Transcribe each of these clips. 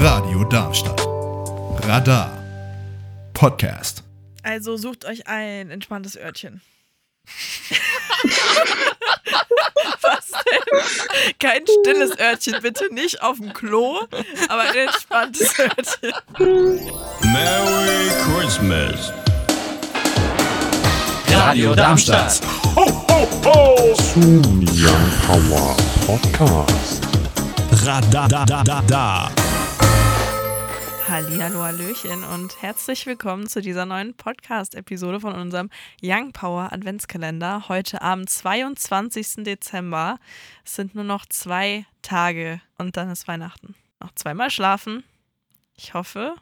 Radio Darmstadt. Radar. Podcast. Also sucht euch ein entspanntes Örtchen. Was denn? Kein stilles Örtchen, bitte nicht auf dem Klo, aber ein entspanntes Örtchen. Merry Christmas. Radio Darmstadt. Zoom Young Power Podcast. Radadadada. Hallihallo, Hallöchen und herzlich willkommen zu dieser neuen Podcast-Episode von unserem Young Power Adventskalender. Heute am 22. Dezember. Es sind nur noch zwei Tage und dann ist Weihnachten. Noch zweimal schlafen. Ich hoffe,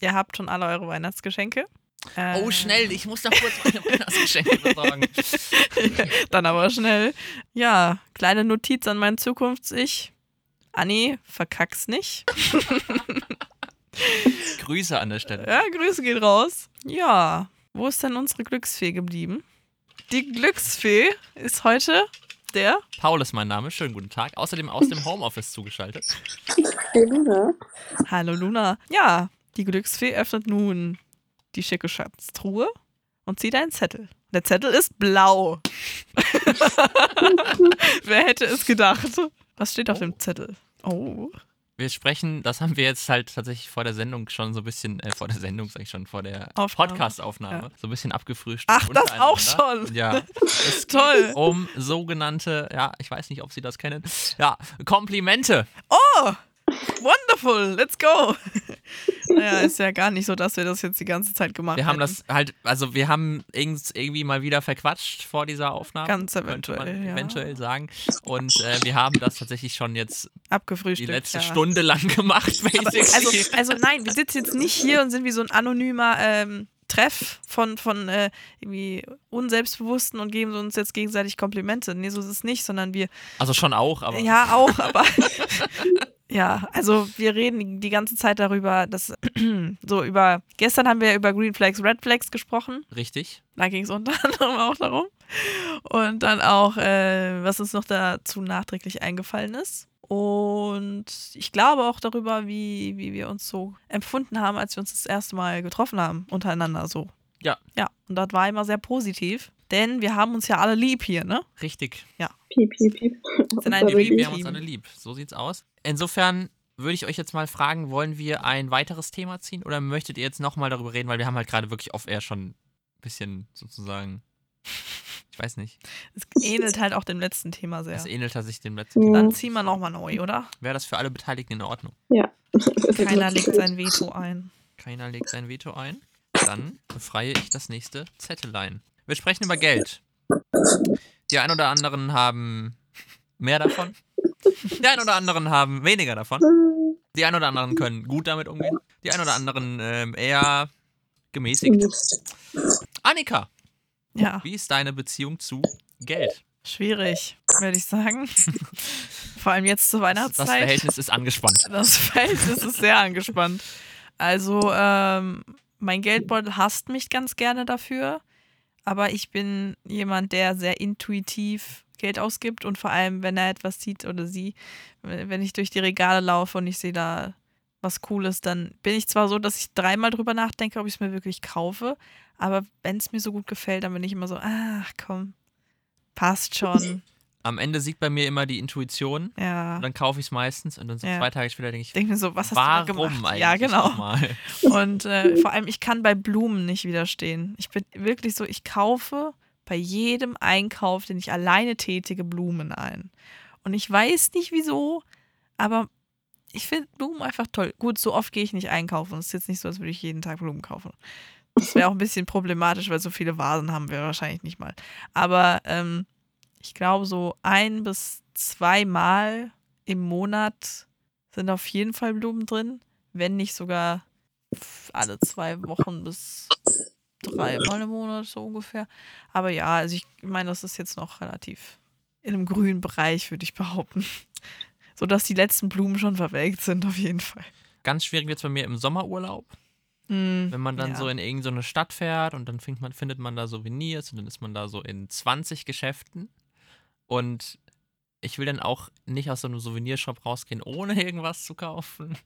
ihr habt schon alle eure Weihnachtsgeschenke. Äh, Oh, schnell, ich muss noch kurz meine Weihnachtsgeschenke besorgen. Dann aber schnell. Ja, kleine Notiz an mein Zukunfts-Ich. Anni, verkack's nicht. Grüße an der Stelle. Ja, Grüße geht raus. Ja, wo ist denn unsere Glücksfee geblieben? Die Glücksfee ist heute der. Paul ist mein Name. Schönen guten Tag. Außerdem aus dem Homeoffice zugeschaltet. Hallo Luna. Ja, die Glücksfee öffnet nun die schicke Schatztruhe und zieht einen Zettel. Der Zettel ist blau. Wer hätte es gedacht? Was steht auf dem Zettel? Oh. Wir sprechen, das haben wir jetzt halt tatsächlich vor der Sendung schon so ein bisschen, äh, vor der Sendung sag ich schon, vor der Aufnahme. Podcast-Aufnahme, Ja. so ein bisschen abgefrühstückt. Ach, das auch schon. Ja. Es Toll. um sogenannte, ja, ich weiß nicht, ob Sie das kennen, ja, Komplimente. Oh, wonderful, let's go. naja, ist ja gar nicht so, dass wir das jetzt die ganze Zeit gemacht Wir haben hätten. das halt, also wir haben irgend- irgendwie mal wieder verquatscht vor dieser Aufnahme. Ganz könnte eventuell, man ja. eventuell sagen. Und äh, wir haben das tatsächlich schon jetzt die abgefrühstückt. letzte ja. Stunde lang gemacht. Also, also nein, wir sitzen jetzt nicht hier und sind wie so ein anonymer ähm, Treff von, von äh, irgendwie Unselbstbewussten und geben uns jetzt gegenseitig Komplimente. Nee, so ist es nicht, sondern wir, also schon auch, aber ja auch, aber ja, also wir reden die- ganze Zeit darüber, dass so über, gestern haben wir über Green Flags, Red Flags gesprochen. richtig. Da ging es unter anderem auch darum. Und dann auch, äh, was uns noch dazu nachträglich eingefallen ist. Und ich glaube auch darüber, wie, wie wir uns so empfunden haben, als wir uns das erste Mal getroffen haben, untereinander so. Ja. Ja, und das war immer sehr positiv. Denn wir haben uns ja alle lieb hier, ne? Richtig. Piep, piep, piep. Sind ein Lieb- Wir haben uns alle lieb. So sieht's aus. Insofern würde ich euch jetzt mal fragen, wollen wir ein weiteres Thema ziehen oder möchtet ihr jetzt nochmal darüber reden, weil wir haben halt gerade wirklich off-air schon ein bisschen sozusagen, ich weiß nicht, Es ähnelt halt auch dem letzten Thema sehr. es ähnelt sich dem letzten Ja. Thema. Dann ziehen wir nochmal neu, oder? Wäre das für alle Beteiligten in Ordnung? Keiner legt sein Veto ein. Keiner legt sein Veto ein. Dann befreie ich das nächste Zettelein. Wir sprechen über Geld. Die ein oder anderen haben mehr davon. Die ein oder anderen haben weniger davon. Die ein oder anderen können gut damit umgehen. Die ein oder anderen ähm, eher gemäßigt. Annika, Ja, wie ist deine Beziehung zu Geld? schwierig, würde ich sagen. Vor allem jetzt zur Das Weihnachtszeit. Verhältnis ist angespannt. Das Verhältnis ist sehr angespannt. Also, ähm, mein Geldbeutel hasst mich ganz gerne dafür, aber ich bin jemand, der sehr intuitiv Geld ausgibt und vor allem, wenn er etwas sieht oder sie, wenn ich durch die Regale laufe und ich sehe da was Cooles, dann bin ich zwar so, dass ich dreimal drüber nachdenke, ob ich es mir wirklich kaufe, aber wenn es mir so gut gefällt, dann bin ich immer so, ach komm, passt schon. Am Ende siegt bei mir immer die Intuition. Ja. Und dann kaufe ich es meistens und dann so Ja. zwei Tage später denke ich, Ich denke mir so, was hast du warum gemacht? eigentlich? Ja, genau. nochmal? Und äh, vor allem, ich kann bei Blumen nicht widerstehen. Ich bin wirklich so, ich kaufe bei jedem Einkauf, den ich alleine tätige, Blumen ein. Und ich weiß nicht wieso, aber ich finde Blumen einfach toll. Gut, so oft gehe ich nicht einkaufen. Es ist jetzt nicht so, als würde ich jeden Tag Blumen kaufen. Das wäre auch ein bisschen problematisch, weil so viele Vasen haben wir wahrscheinlich nicht mal. Aber ähm, ich glaube, so ein bis zweimal im Monat sind auf jeden Fall Blumen drin, wenn nicht sogar alle zwei Wochen bis dreimal im Monat so ungefähr. Aber ja, also ich meine, das ist jetzt noch relativ in einem grünen Bereich, würde ich behaupten. So dass die letzten Blumen schon verwelkt sind, auf jeden Fall. Ganz schwierig wird es bei mir im Sommerurlaub, Hm, wenn man dann ja. so in irgendeine Stadt fährt und dann findet man, findet man da Souvenirs und dann ist man da so in 20 Geschäften und ich will dann auch nicht aus so einem Souvenirshop rausgehen, ohne irgendwas zu kaufen.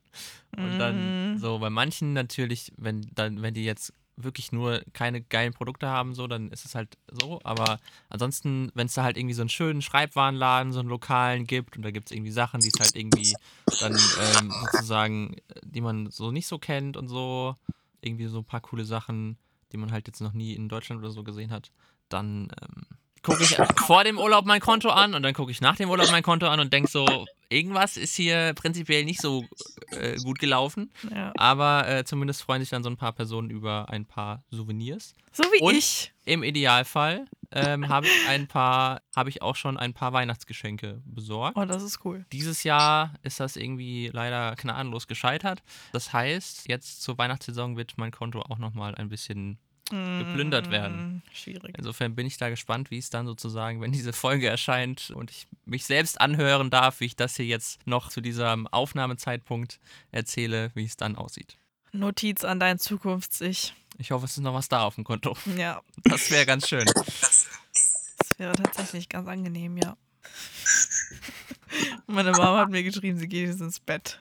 Und dann Mhm. so bei manchen natürlich, wenn dann, wenn die jetzt wirklich nur keine geilen Produkte haben, so, dann ist es halt so. Aber ansonsten, wenn es da halt irgendwie so einen schönen Schreibwarenladen, so einen lokalen gibt und da gibt es irgendwie Sachen, die es halt irgendwie dann ähm, sozusagen, die man so nicht so kennt und so, irgendwie so ein paar coole Sachen, die man halt jetzt noch nie in Deutschland oder so gesehen hat, dann ähm, gucke ich vor dem Urlaub mein Konto an und dann gucke ich nach dem Urlaub mein Konto an und denke so, irgendwas ist hier prinzipiell nicht so äh, gut gelaufen. Ja. Aber äh, zumindest freuen sich dann so ein paar Personen über ein paar Souvenirs. So wie Und- ich. Im Idealfall ähm, habe ich ein paar, habe ich auch schon ein paar Weihnachtsgeschenke besorgt. Oh, das ist cool. Dieses Jahr ist das irgendwie leider gnadenlos gescheitert. Das heißt, jetzt zur Weihnachtssaison wird mein Konto auch nochmal ein bisschen geplündert werden. Mm, Schwierig. Insofern bin ich da gespannt, wie es dann sozusagen, wenn diese Folge erscheint und ich mich selbst anhören darf, wie ich das hier jetzt noch zu diesem Aufnahmezeitpunkt erzähle, wie es dann aussieht. Notiz an dein Zukunfts-Ich. Ich hoffe, es ist noch was da auf dem Konto. Ja, Das wäre ganz schön. das wäre tatsächlich ganz angenehm, ja. Meine Mama hat mir geschrieben, sie geht jetzt ins Bett.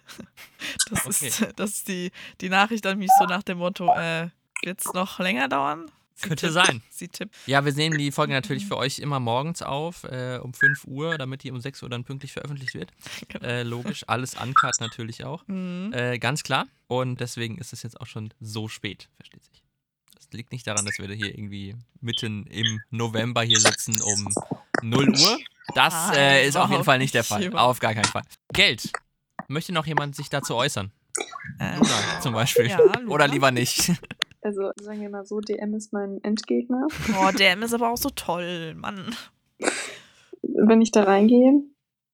Das ist, das ist die, die Nachricht an mich so nach dem Motto, äh, wird es noch länger dauern? Sie Könnte tippt- sein. Sie tippt. Ja, wir nehmen die Folge natürlich für euch immer morgens auf, äh, um 5 Uhr, damit die um 6 Uhr dann pünktlich veröffentlicht wird. Genau. Äh, logisch, alles uncut natürlich auch. Mhm. Äh, ganz klar. Und deswegen ist es jetzt auch schon so spät, versteht sich. Das liegt nicht daran, dass wir hier irgendwie mitten im November hier sitzen um 0 Uhr. Das Nein, äh, ist auf jeden Fall nicht der nicht, Fall. überhaupt Auf gar keinen Fall. Geld. Möchte noch jemand sich dazu äußern? Ähm, Luna zum Beispiel. Ja, Luna. Oder lieber nicht. Also sagen wir mal so, DM ist mein Endgegner. oh, DM ist aber auch so toll, Mann. Wenn ich da reingehe,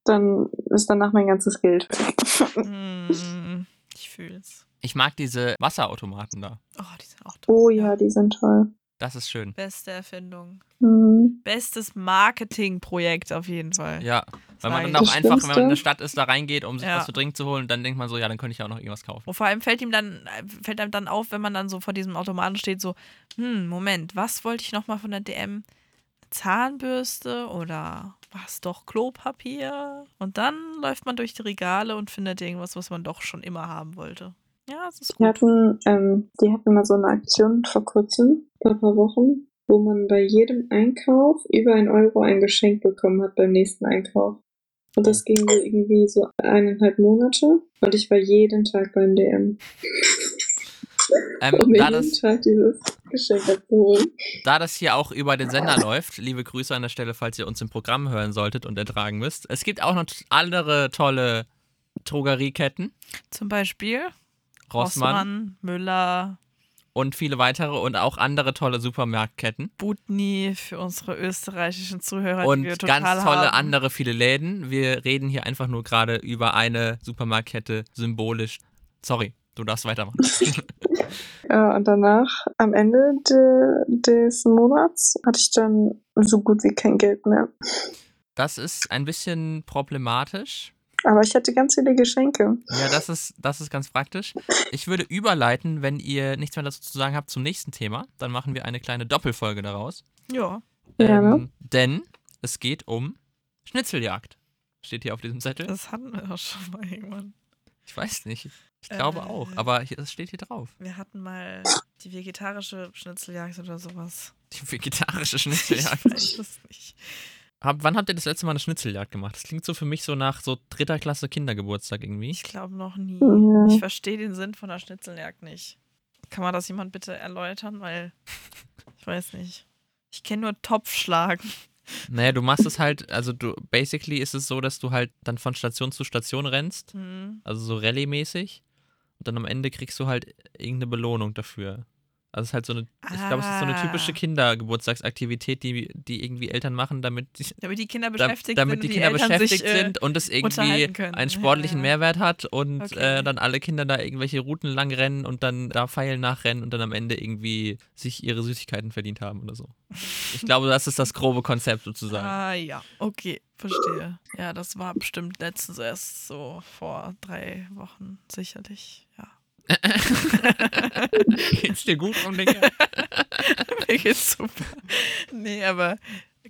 dann ist danach mein ganzes Geld weg. Mm, ich fühl's. Ich mag diese Wasserautomaten da. Oh, die sind auch toll. Oh ja, die sind toll. Das ist schön. Beste Erfindung. Mhm. Bestes Marketingprojekt auf jeden Fall. Ja, weil man dann auch Das einfach, wenn man in eine Stadt ist, da reingeht, um sich Ja. was zu trinken zu holen, und dann denkt man so, ja, dann könnte ich auch noch irgendwas kaufen. Und vor allem fällt ihm dann, fällt einem dann auf, wenn man dann so vor diesem Automaten steht, so, hm, Moment, was wollte ich nochmal von der DM? Zahnbürste oder was doch Klopapier? Und dann läuft man durch die Regale und findet irgendwas, was man doch schon immer haben wollte. Ja, das ist Die gut. hatten, ähm, die hatten mal so eine Aktion vor kurzem, vor ein paar Wochen, wo man bei jedem Einkauf über ein Euro ein Geschenk bekommen hat beim nächsten Einkauf. Und das ging so irgendwie so eineinhalb Monate und ich war jeden Tag beim DM, Ähm, um da, jeden das, Tag dieses Geschenk abzuholen. da das hier auch über den Sender läuft, liebe Grüße an der Stelle, falls ihr uns im Programm hören solltet und ertragen müsst. Es gibt auch noch andere tolle Drogerieketten. Zum Beispiel Rossmann, Rossmann, Müller, und viele weitere und auch andere tolle Supermarktketten. Butni für unsere österreichischen Zuhörer, Und die wir total ganz tolle haben. andere viele Läden. Wir reden hier einfach nur gerade über eine Supermarktkette symbolisch. Sorry, du darfst weitermachen. Ja, und danach, am Ende de, des Monats, hatte ich dann so gut wie kein Geld mehr. Das ist ein bisschen problematisch. Aber ich hatte ganz viele Geschenke. Ja, das ist, das ist ganz praktisch. Ich würde überleiten, wenn ihr nichts mehr dazu zu sagen habt zum nächsten Thema. Dann machen wir eine kleine Doppelfolge daraus. Ja. Ja, Ähm, denn es geht um Schnitzeljagd. Steht hier auf diesem Zettel. Das hatten wir auch schon mal irgendwann. Ich weiß nicht. Ich glaube Äh. auch. Aber hier, das steht hier drauf. Wir hatten mal die vegetarische Schnitzeljagd oder sowas. Die vegetarische Ich Schnitzeljagd. weiß es nicht. Hab, wann habt ihr das letzte Mal eine Schnitzeljagd gemacht? Das klingt so für mich so nach so dritter Klasse Kindergeburtstag irgendwie. Ich glaube noch nie. Ja. Ich verstehe den Sinn von der Schnitzeljagd nicht. Kann man das jemand bitte erläutern? Weil ich weiß nicht. Ich kenne nur Topfschlagen. Naja, du machst es halt, also du, basically ist es so, dass du halt dann von Station zu Station rennst. Hm. Also so Rallye-mäßig. Und dann am Ende kriegst du halt irgendeine Belohnung dafür. Also es ist halt so eine, ich glaube, es ist so eine typische Ah. Kindergeburtstagsaktivität, die, die irgendwie Eltern machen, damit, die- Damit die Kinder beschäftigt damit sind die Kinder Eltern beschäftigt sich, äh, sind und es irgendwie einen sportlichen Ja. Mehrwert hat und Okay. äh, dann alle Kinder da irgendwelche Routen lang rennen und dann da Pfeilen nachrennen und dann am Ende irgendwie sich ihre Süßigkeiten verdient haben oder so. Ich glaube, das ist das grobe Konzept sozusagen. Ah ja, okay, verstehe. Ja, das war bestimmt letztens erst so vor drei Wochen sicherlich. Ja. Geht's dir gut um Dinge? Mir geht's super. Nee, aber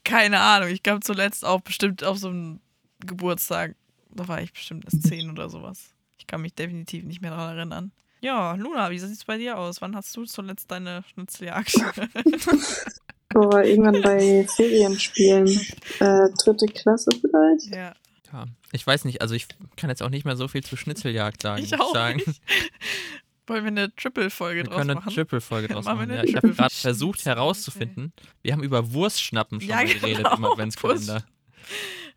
keine Ahnung. Ich glaube zuletzt auch bestimmt auf so einem Geburtstag. Da war ich bestimmt erst zehn oder sowas. Ich kann mich definitiv nicht mehr daran erinnern. Ja, Luna, wie sieht es bei dir aus? Wann hast du zuletzt deine Schnitzeljagd? Boah, irgendwann bei Ferienspielen. Äh, dritte Klasse vielleicht? ja, Ja. Ich weiß nicht, also ich kann jetzt auch nicht mehr so viel zu Schnitzeljagd sagen. ich auch sagen. nicht. Wollen wir eine Triple-Folge Wir draus können eine machen? Triple-Folge draus Machen wir machen. Ja, ich habe gerade versucht herauszufinden, wir haben über Wurstschnappen schon Ja, mal geredet genau, im Adventskalender.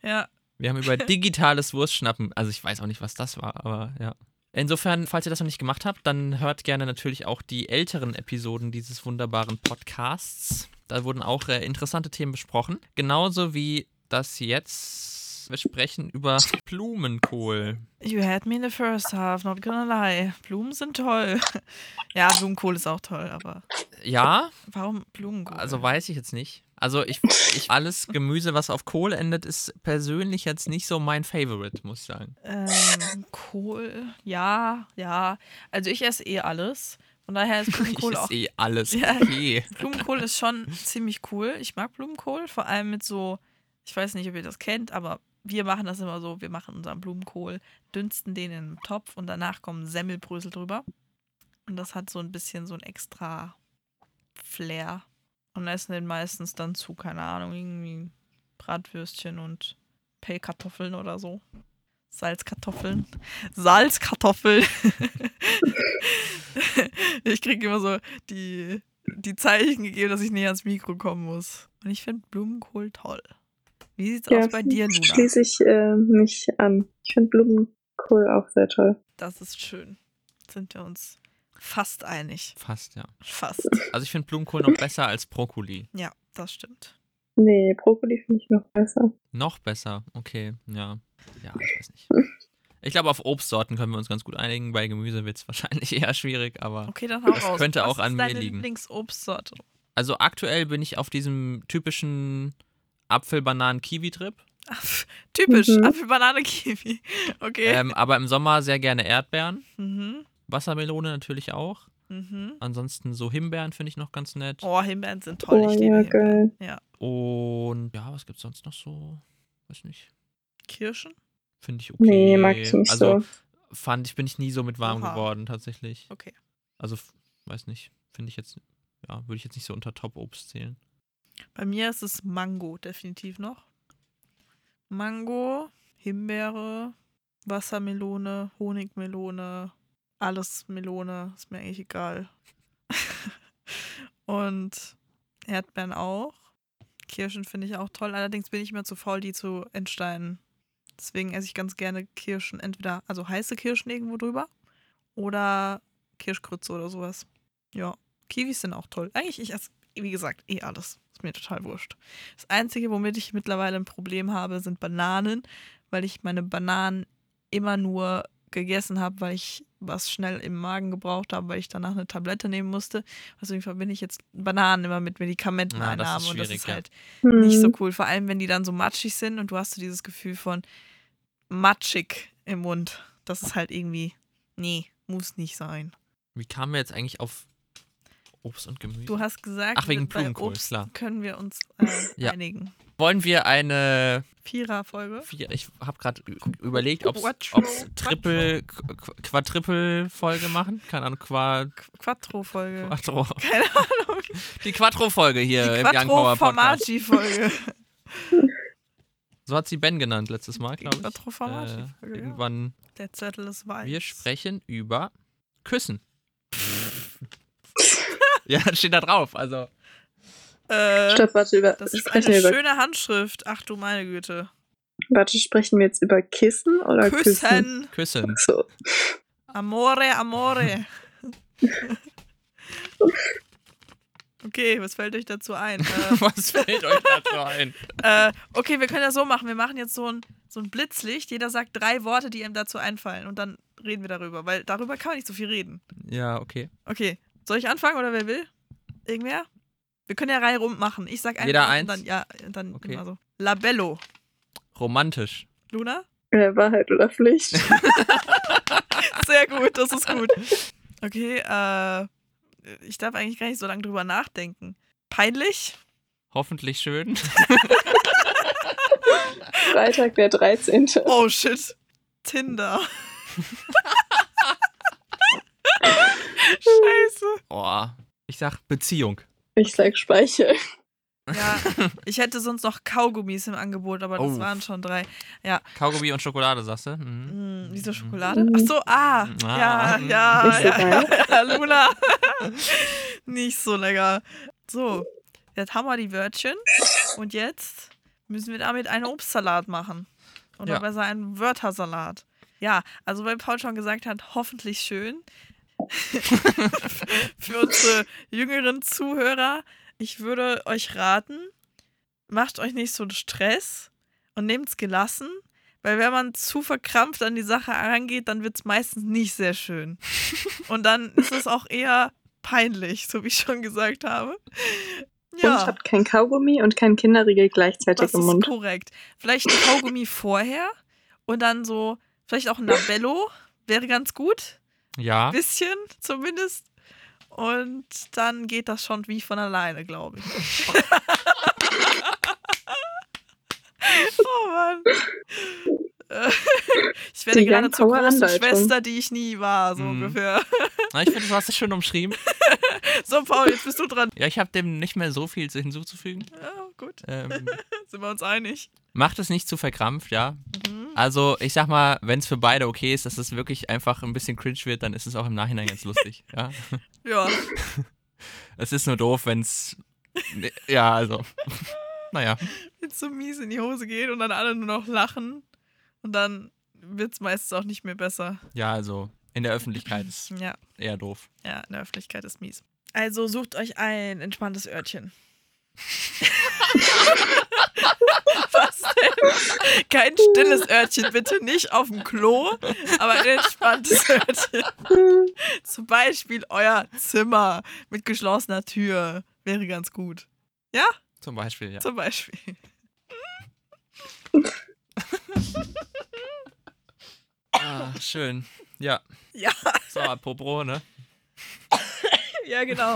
Ja, Wir haben über digitales Wurstschnappen, also ich weiß auch nicht, was das war, aber ja. Insofern, falls ihr das noch nicht gemacht habt, dann hört gerne natürlich auch die älteren Episoden dieses wunderbaren Podcasts. Da wurden auch äh, interessante Themen besprochen. Genauso wie das jetzt. Wir sprechen über Blumenkohl. you had me in the first half, not gonna lie. Blumen sind toll. ja, Blumenkohl ist auch toll, aber Ja, warum Blumenkohl? also weiß ich jetzt nicht. Also ich, ich alles Gemüse, was auf Kohl endet, ist persönlich jetzt nicht so mein Favorite, muss ich sagen. Ähm, Kohl, ja, ja. Also ich esse eh alles. Von daher ist Ich Blumenkohl auch. ist eh alles Ja. okay. Blumenkohl ist schon ziemlich cool. Ich mag Blumenkohl, vor allem mit so, ich weiß nicht, ob ihr das kennt, aber wir machen das immer so, wir machen unseren Blumenkohl, dünsten den in einen Topf und danach kommen Semmelbrösel drüber. Und das hat so ein bisschen so ein extra Flair. Und essen den meistens dann zu, keine Ahnung, irgendwie Bratwürstchen und Pellkartoffeln oder so. Salzkartoffeln. Salzkartoffeln. ich kriege immer so die, die Zeichen gegeben, dass ich näher ans Mikro kommen muss. Und ich finde Blumenkohl toll. Wie sieht's aus bei dir, Luna? Schließe ich äh, mich an. Ich finde Blumenkohl auch sehr toll. Das ist schön. Sind wir uns fast einig. Fast, ja. Fast. Also ich finde Blumenkohl noch besser als Brokkoli. Ja, das stimmt. Nee, Brokkoli finde ich noch besser. Noch besser, okay, ja. Ja, ich weiß nicht. Ich glaube, auf Obstsorten können wir uns ganz gut einigen. Bei Gemüse wird es wahrscheinlich eher schwierig, aber. Okay, Das raus. könnte Was auch an ist mir deine liegen. Lieblingsobstsorte? Also aktuell bin ich auf diesem typischen Apfel-Bananen-Kiwi-Trip. Ach, Typisch, Mhm. Apfel, Banane, Kiwi. Okay. Ähm, aber im Sommer sehr gerne Erdbeeren. Mhm. Wassermelone natürlich auch. Mhm. Ansonsten so Himbeeren finde ich noch ganz nett. Oh, Himbeeren sind toll. Oh ich liebe ja, Himbeeren. geil. Und ja, was gibt's sonst noch so? Weiß nicht. Kirschen? Finde ich okay. Nee, mag ich nicht also, so. Fand ich, bin ich nie so mit warm Oha. geworden, tatsächlich. Okay. Also, weiß nicht. Finde ich jetzt, ja, würde ich jetzt nicht so unter Top-Obst zählen. Bei mir ist es Mango definitiv noch. Mango, Himbeere, Wassermelone, Honigmelone, alles Melone, ist mir eigentlich egal. Und Erdbeeren auch. Kirschen finde ich auch toll. Allerdings bin ich immer zu faul, die zu entsteinen. Deswegen esse ich ganz gerne Kirschen, entweder also heiße Kirschen irgendwo drüber oder Kirschgrütze oder sowas. Ja, Kiwis sind auch toll. Eigentlich, ich esse, wie gesagt, eh alles. Ist mir total wurscht. Das Einzige, womit ich mittlerweile ein Problem habe, sind Bananen, weil ich meine Bananen immer nur gegessen habe, weil ich was schnell im Magen gebraucht habe, weil ich danach eine Tablette nehmen musste. Deswegen verbinde ich jetzt Bananen immer mit Medikamenteneinnahme Ah, das ist und das ist ja. halt Hm. nicht so cool. Vor allem, wenn die dann so matschig sind und du hast so dieses Gefühl von matschig im Mund. Das ist halt irgendwie, nee, muss nicht sein. Wie kamen wir jetzt eigentlich auf Obst und Gemüse? Du hast gesagt, Ach, wegen Blumenkohl, Obst klar. können wir uns äh, Ja. einigen. Wollen wir eine, Vierer-Folge. vier, ich habe gerade überlegt, ob Quattro, es Triple, Qu- Quadriple-Folge machen? Keine Ahnung, Quad, Qu- Quattro-Folge. Quattro. Keine Ahnung. Die Quattro-Folge hier Die im Young Power Podcast. Quattro-Formaggi-Folge. So hat sie Ben genannt letztes Mal, glaube ich. Quattro-Formaggi-Folge, Äh, irgendwann. Der Zettel ist weiß. Wir sprechen über Küssen. ja, das steht da drauf. Also, Äh, Stopp, warte, über, das ist sprechen, eine wir über, schöne Handschrift. Ach du meine Güte. warte, sprechen wir jetzt über Kissen oder Küssen? Küssen. Küssen. So. Amore, amore. Okay, was fällt euch dazu ein? Äh, Was fällt euch dazu ein? äh, okay, wir können ja so machen. Wir machen jetzt so ein, so ein Blitzlicht. Jeder sagt drei Worte, die ihm dazu einfallen. Und dann reden wir darüber. Weil darüber kann man nicht so viel reden. Ja, okay. Okay, soll ich anfangen oder wer will? Irgendwer? Wir können ja Reihe rum machen. Ich sag ein Jeder eins? Und dann, ja, und dann Okay. immer so. Labello. Romantisch. Luna? Äh, Wahrheit oder Pflicht? Sehr gut, das ist gut. Okay, äh, ich darf eigentlich gar nicht so lange drüber nachdenken. Peinlich? Hoffentlich schön. Freitag der 13. Oh shit. Tinder. Scheiße. Oh, ich sag Beziehung. Ich sag Speichel. Ja, ich hätte sonst noch Kaugummis im Angebot, aber das Oh. waren schon drei. Kaugummi und Schokolade, sagst du? Mhm. Hm, wieso Schokolade? Ach so, ah. Ah. Ja, Mhm. ja, Nicht so ja, geil. ja, Luna. Nicht so lecker. So, jetzt haben wir die Wörtchen und jetzt müssen wir damit einen Obstsalat machen. Oder Ja. besser einen Wörtersalat. Ja, also weil Paul schon gesagt hat, hoffentlich schön. Für unsere jüngeren Zuhörer, ich würde euch raten, macht euch nicht so einen Stress und nehmt es gelassen, weil wenn man zu verkrampft an die Sache herangeht, dann wird es meistens nicht sehr schön. Und dann ist es auch eher peinlich, so wie ich schon gesagt habe. Und Ja, habt kein Kaugummi und kein Kinderriegel gleichzeitig das im ist Mund. korrekt. Vielleicht ein Kaugummi vorher und dann so, vielleicht auch ein Labello wäre ganz gut. Ja. Bisschen zumindest. Und dann geht das schon wie von alleine, glaube ich. oh Mann. Ich werde Die gerade zur großen Anleitung. Schwester, die ich nie war, so Mhm. ungefähr. Na, ich finde, du hast es schön umschrieben. So, Paul, jetzt bist du dran. Ja, ich habe dem nicht mehr so viel hinzuzufügen. Ja, gut, Ähm, sind wir uns einig. macht es nicht zu verkrampft, ja. Also, ich sag mal, wenn es für beide okay ist, dass es wirklich einfach ein bisschen cringe wird, dann ist es auch im Nachhinein ganz lustig, ja. Ja, Es ist nur doof, wenn es. Ja, also. Naja. wenn es so mies in die Hose geht und dann alle nur noch lachen. Und dann wird es meistens auch nicht mehr besser. Ja, also in der Öffentlichkeit ist Ja, eher doof. ja, in der Öffentlichkeit ist mies. Also sucht euch ein entspanntes Örtchen. Kein stilles Örtchen, bitte nicht auf dem Klo, aber ein entspanntes Örtchen. Zum Beispiel euer Zimmer mit geschlossener Tür wäre ganz gut. Ja, Zum Beispiel, ja. zum Beispiel. Ah, schön. Ja. Ja, So, apropos, ne? ja, genau.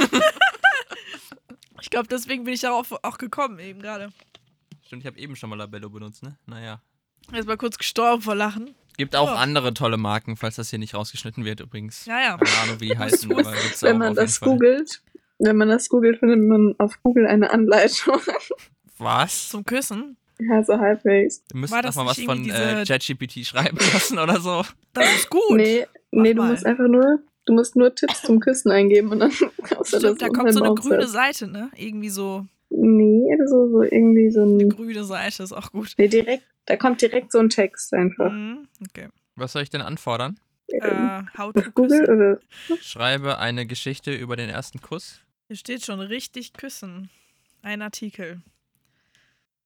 Ich glaube, deswegen bin ich darauf auch gekommen, eben gerade. Stimmt, ich habe eben schon mal Labello benutzt, ne? Naja. Jetzt mal kurz gestorben vor Lachen. Gibt auch Ja. andere tolle Marken, falls das hier nicht rausgeschnitten wird übrigens. Ja, ja. Keine Ahnung, wie die heißen, aber gibt's Wenn auch man auf das googelt, wenn man das googelt, findet man auf Google eine Anleitung. Was? Zum Küssen. ja, so halbwegs. Du müsstest doch mal was von äh, diese- ChatGPT schreiben lassen oder so. Das ist gut. Nee, nee du mal. musst einfach nur, du musst nur Tipps zum Küssen eingeben und dann kommst du das Stimmt, da kommt so eine grüne. Seite, ne? Irgendwie so Nee, so, so irgendwie so ein. grüne Seite ist auch gut. Nee, direkt, da kommt direkt so ein Text einfach. Mhm, okay. Was soll ich denn anfordern? Äh, how to Auf Google küssen. oder? Schreibe eine Geschichte über den ersten Kuss. Hier steht schon richtig küssen. Ein Artikel.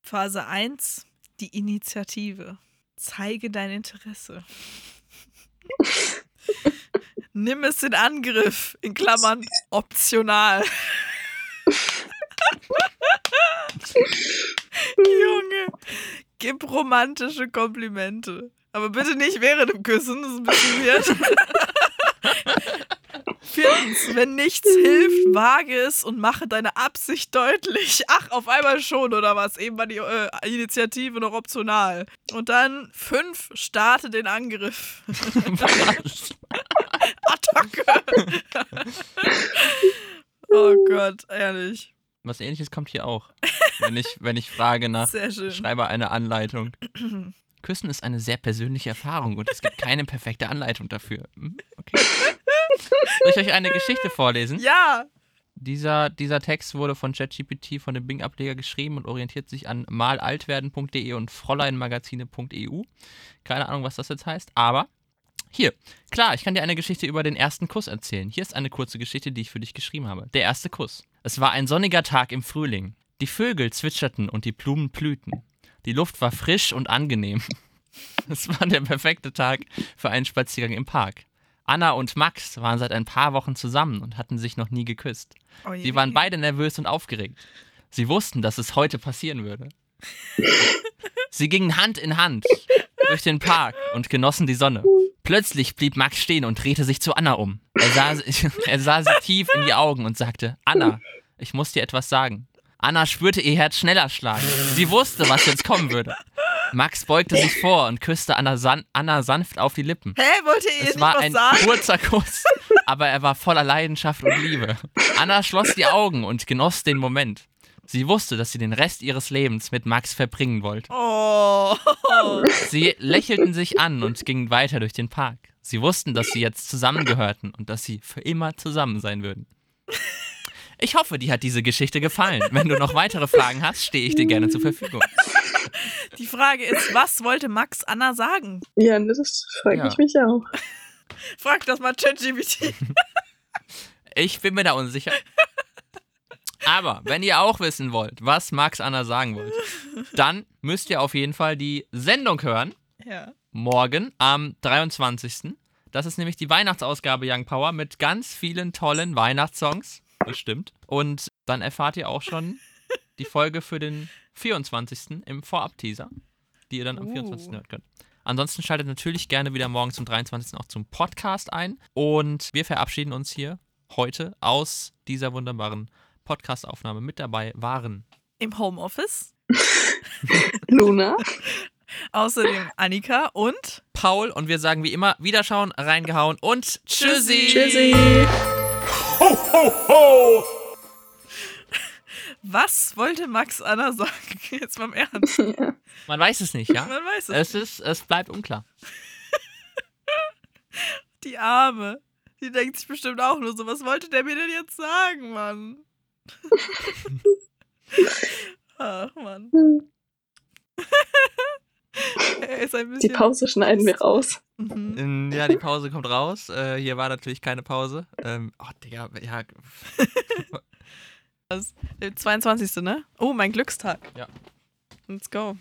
Phase 1, die Initiative. Zeige dein Interesse. Nimm es in Angriff, in Klammern optional. Junge, gib romantische Komplimente. Aber bitte nicht während dem Küssen, das ist ein bisschen weird. Viertens, wenn nichts hilft, wage es und mache deine Absicht deutlich. Ach, auf einmal schon, oder was? Eben war die äh, Initiative noch optional. Und dann fünf, starte den Angriff. Attacke. oh Gott, ehrlich. Was ähnliches kommt hier auch. Wenn ich, wenn ich frage nach, Sehr schön. schreibe eine Anleitung. Küssen ist eine sehr persönliche Erfahrung und es gibt keine perfekte Anleitung dafür. Hm, Okay. Soll ich euch eine Geschichte vorlesen? Ja, Dieser, dieser Text wurde von ChatGPT von dem Bing-Ableger geschrieben und orientiert sich an malaltwerden.de und fräuleinmagazine.eu. Keine Ahnung, was das jetzt heißt, aber hier, klar, ich kann dir eine Geschichte über den ersten Kuss erzählen. Hier ist eine kurze Geschichte, die ich für dich geschrieben habe. Der erste Kuss. Es war ein sonniger Tag im Frühling. Die Vögel zwitscherten und die Blumen blühten. Die Luft war frisch und angenehm. Es war der perfekte Tag für einen Spaziergang im Park. Anna und Max waren seit ein paar Wochen zusammen und hatten sich noch nie geküsst. Oh. Sie waren beide nervös und aufgeregt. Sie wussten, dass es heute passieren würde. Sie gingen Hand in Hand durch den Park und genossen die Sonne. Plötzlich blieb Max stehen und drehte sich zu Anna um. Er sah, er sah sie tief in die Augen und sagte, Anna, ich muss dir etwas sagen. Anna spürte ihr Herz schneller schlagen. Sie wusste, was jetzt kommen würde. Max beugte sich vor und küsste Anna, san Anna sanft auf die Lippen. Hä, wollt ihr Es war ein sagen? kurzer Kuss, aber er war voller Leidenschaft und Liebe. Anna schloss die Augen und genoss den Moment. Sie wusste, dass sie den Rest ihres Lebens mit Max verbringen wollte. Oh. Sie lächelten sich an und gingen weiter durch den Park. Sie wussten, dass sie jetzt zusammengehörten und dass sie für immer zusammen sein würden. Ich hoffe, dir hat diese Geschichte gefallen. Wenn du noch weitere Fragen hast, stehe ich dir gerne zur Verfügung. Die Frage ist, was wollte Max Anna sagen? Ja, das frage Ja. ich mich auch. Frag das mal ChatGPT. Ich bin mir da unsicher. Aber wenn ihr auch wissen wollt, was Max Anna sagen wollte, dann müsst ihr auf jeden Fall die Sendung hören. Ja. Morgen am 23. Das ist nämlich die Weihnachtsausgabe Young Power mit ganz vielen tollen Weihnachtssongs. Bestimmt. Und dann erfahrt ihr auch schon die Folge für den 24. im Vorab-Teaser, die ihr dann am Uh. 24. hören könnt. Ansonsten schaltet natürlich gerne wieder morgen zum 23. auch zum Podcast ein. Und wir verabschieden uns hier heute aus dieser wunderbaren Podcast-Aufnahme. Mit dabei waren Im Homeoffice. Luna? Außerdem Annika und Paul und wir sagen wie immer Wiederschauen, reingehauen und Tschüssi. Tschüssi. was wollte Max Anna sagen? Jetzt mal im Ernst. Man weiß es nicht, ja? Man weiß es. Es, ist, es bleibt unklar. Die Arme. Die denkt sich bestimmt auch nur so, was wollte der mir denn jetzt sagen, Mann? Ach, Mann. Ist ein Die. Pause schneiden wir raus. Mhm. Ja, die Pause kommt raus. Äh, hier war natürlich keine Pause. Ähm, oh, Digga, ja. Der 22. ne? Oh, mein Glückstag. Ja. Let's go.